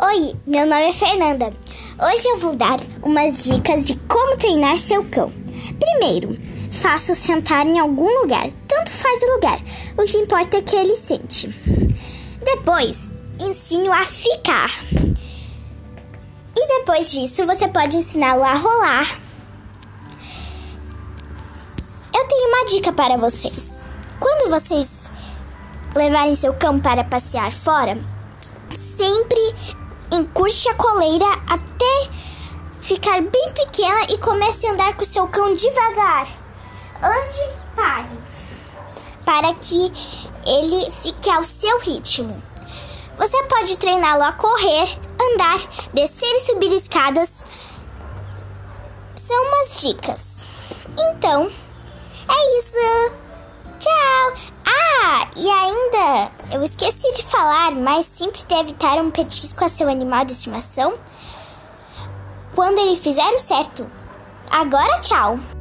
Oi, meu nome é Fernanda. Hoje eu vou dar umas dicas de como treinar seu cão. Primeiro, faça-o sentar em algum lugar, tanto faz o lugar, o que importa é que ele sente. Depois, ensine-o a ficar. E depois disso, você pode ensiná-lo a rolar. Eu tenho uma dica para vocês. Quando vocês levarem seu cão para passear fora, sempre encurte a coleira até ficar bem pequena e comece a andar com seu cão devagar. Ande, pare, para que ele fique ao seu ritmo. Você pode treiná-lo a correr, andar, descer e subir escadas. São umas dicas. Então, é isso. Eu esqueci de falar, mas sempre deve dar um petisco a seu animal de estimação quando ele fizer o certo. Agora, tchau!